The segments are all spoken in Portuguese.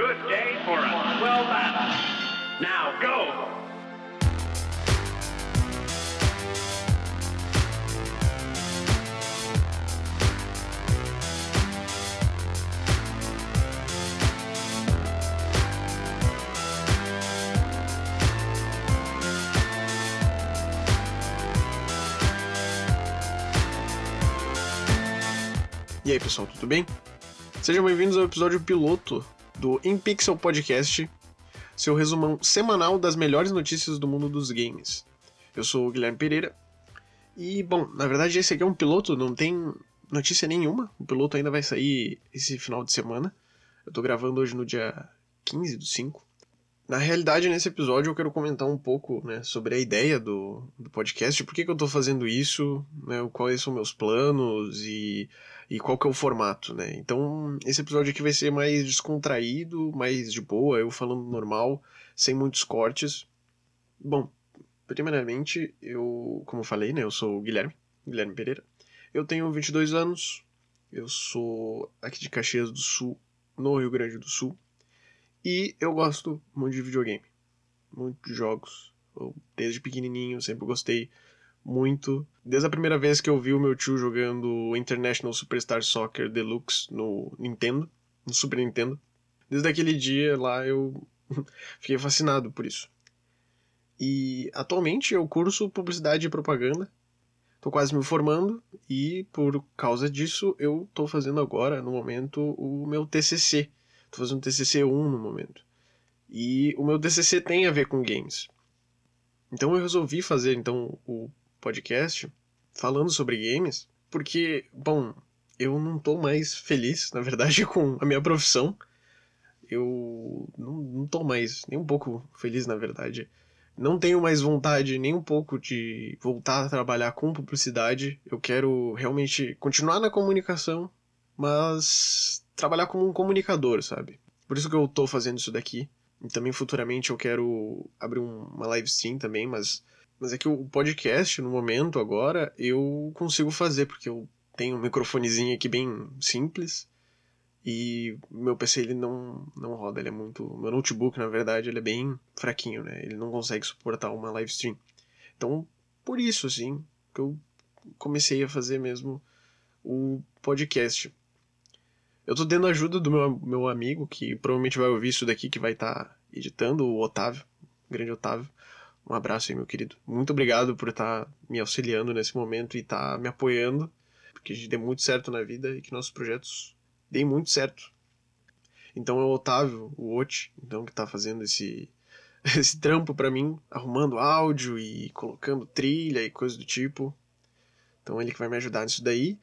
good day for a swell battle. Now go! E aí pessoal, tudo bem? Sejam bem-vindos ao episódio piloto do InPixel Podcast, seu resumão semanal das melhores notícias do mundo dos games. Eu sou o Guilherme Pereira e, bom, na verdade esse aqui é um piloto, não tem notícia nenhuma. O piloto ainda vai sair esse final de semana. Eu tô gravando hoje no dia 15 do 5. Na realidade, nesse episódio eu quero comentar um pouco né, sobre a ideia do, do podcast, por que, que eu estou fazendo isso, né, quais são meus planos e, e qual que é o formato. Né? Então, esse episódio aqui vai ser mais descontraído, mais de boa, eu falando normal, sem muitos cortes. Bom, primeiramente, eu, como eu falei, né, eu sou o Guilherme, Guilherme Pereira. Eu tenho 22 anos, eu sou aqui de Caxias do Sul, no Rio Grande do Sul. E eu gosto muito de videogame. Muito de jogos. Eu, desde pequenininho sempre gostei muito. Desde a primeira vez que eu vi o meu tio jogando International Superstar Soccer Deluxe no Nintendo, no Super Nintendo. Desde aquele dia lá eu fiquei fascinado por isso. E atualmente eu curso publicidade e propaganda. Tô quase me formando e por causa disso eu tô fazendo agora, no momento, o meu TCC, Tô fazendo TCC 1 no momento. E o meu TCC tem a ver com games. Então eu resolvi fazer então o podcast falando sobre games, porque, bom, eu não tô mais feliz, na verdade, com a minha profissão. Eu não, não tô mais nem um pouco feliz, na verdade. Não tenho mais vontade nem um pouco de voltar a trabalhar com publicidade. Eu quero realmente continuar na comunicação, mas trabalhar como um comunicador, sabe? Por isso que eu tô fazendo isso daqui. E também futuramente eu quero abrir um, uma live stream também, mas, mas é que o podcast, no momento, agora, eu consigo fazer, porque eu tenho um microfonezinho aqui bem simples. E meu PC ele não, não roda, ele é muito. Meu notebook, na verdade, ele é bem fraquinho, né? Ele não consegue suportar uma live stream. Então, por isso, assim, que eu comecei a fazer mesmo o podcast. Eu tô tendo a ajuda do meu, meu amigo, que provavelmente vai ouvir isso daqui, que vai estar tá editando, o Otávio, grande Otávio. Um abraço aí, meu querido. Muito obrigado por estar tá me auxiliando nesse momento e estar tá me apoiando, porque a gente dê muito certo na vida e que nossos projetos deem muito certo. Então é o Otávio, o Oti, então, que tá fazendo esse, esse trampo para mim, arrumando áudio e colocando trilha e coisa do tipo. Então ele que vai me ajudar nisso daí.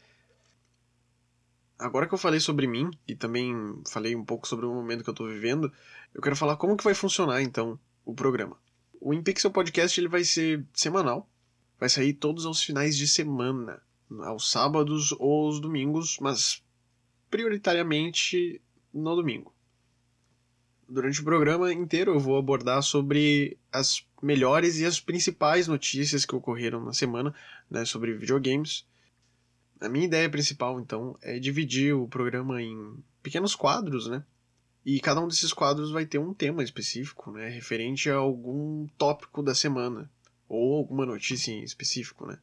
Agora que eu falei sobre mim e também falei um pouco sobre o momento que eu estou vivendo, eu quero falar como que vai funcionar então o programa. O InPixel Podcast ele vai ser semanal, vai sair todos aos finais de semana, aos sábados ou aos domingos, mas prioritariamente no domingo. Durante o programa inteiro eu vou abordar sobre as melhores e as principais notícias que ocorreram na semana né, sobre videogames a minha ideia principal, então, é dividir o programa em pequenos quadros, né? E cada um desses quadros vai ter um tema específico, né? Referente a algum tópico da semana. Ou alguma notícia em específico, né?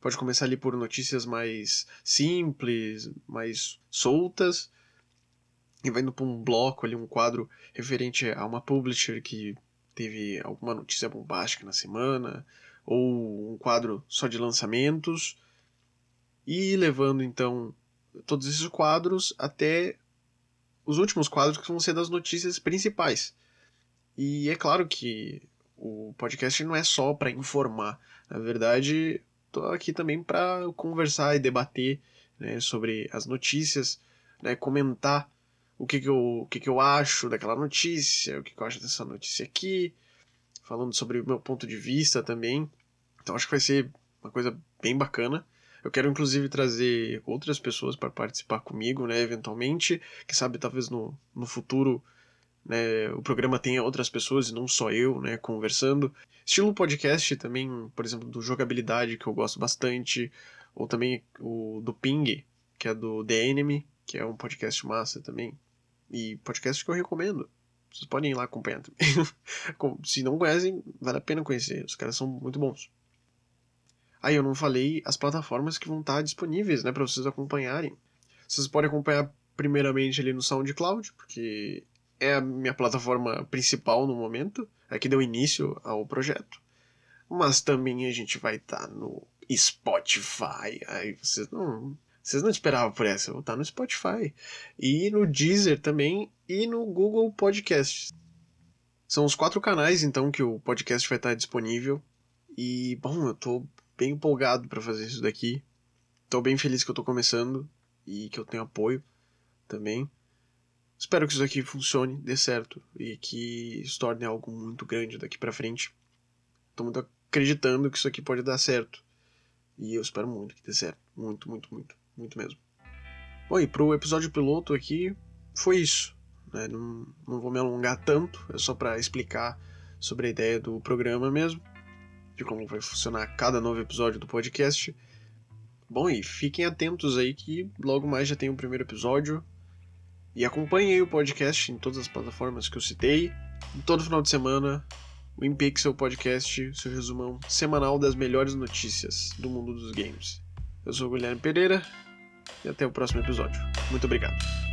Pode começar ali por notícias mais simples, mais soltas. E vai indo para um bloco ali, um quadro referente a uma publisher que teve alguma notícia bombástica na semana. Ou um quadro só de lançamentos e levando então todos esses quadros até os últimos quadros que vão ser das notícias principais. E é claro que o podcast não é só para informar, na verdade, tô aqui também para conversar e debater né, sobre as notícias, né, comentar o que, que, eu, o que, que eu acho daquela notícia, o que, que eu acho dessa notícia aqui, falando sobre o meu ponto de vista também. Então acho que vai ser uma coisa bem bacana. Eu quero inclusive trazer outras pessoas para participar comigo, né, eventualmente. Que sabe, talvez no, no futuro né, o programa tenha outras pessoas e não só eu, né, conversando. Estilo podcast também, por exemplo, do jogabilidade, que eu gosto bastante. Ou também o do Ping, que é do The Enemy, que é um podcast massa também. E podcast que eu recomendo. Vocês podem ir lá acompanhar também. Se não conhecem, vale a pena conhecer. Os caras são muito bons. Aí eu não falei as plataformas que vão estar disponíveis, né, para vocês acompanharem. Vocês podem acompanhar primeiramente ali no SoundCloud, porque é a minha plataforma principal no momento, é que deu início ao projeto. Mas também a gente vai estar no Spotify. Aí vocês não, vocês não esperavam por essa, eu vou estar no Spotify. E no Deezer também e no Google Podcasts. São os quatro canais então que o podcast vai estar disponível. E bom, eu tô bem empolgado para fazer isso daqui. Tô bem feliz que eu tô começando e que eu tenho apoio também. Espero que isso aqui funcione, dê certo e que se torne algo muito grande daqui para frente. Tô muito acreditando que isso aqui pode dar certo. E eu espero muito que dê certo. Muito, muito, muito. Muito mesmo. Bom, e pro episódio piloto aqui foi isso. Né? Não, não vou me alongar tanto, é só para explicar sobre a ideia do programa mesmo de como vai funcionar cada novo episódio do podcast. Bom, e fiquem atentos aí que logo mais já tem o primeiro episódio. E acompanhem o podcast em todas as plataformas que eu citei. E todo final de semana, o InPixel Podcast, seu resumão semanal das melhores notícias do mundo dos games. Eu sou o Guilherme Pereira e até o próximo episódio. Muito obrigado.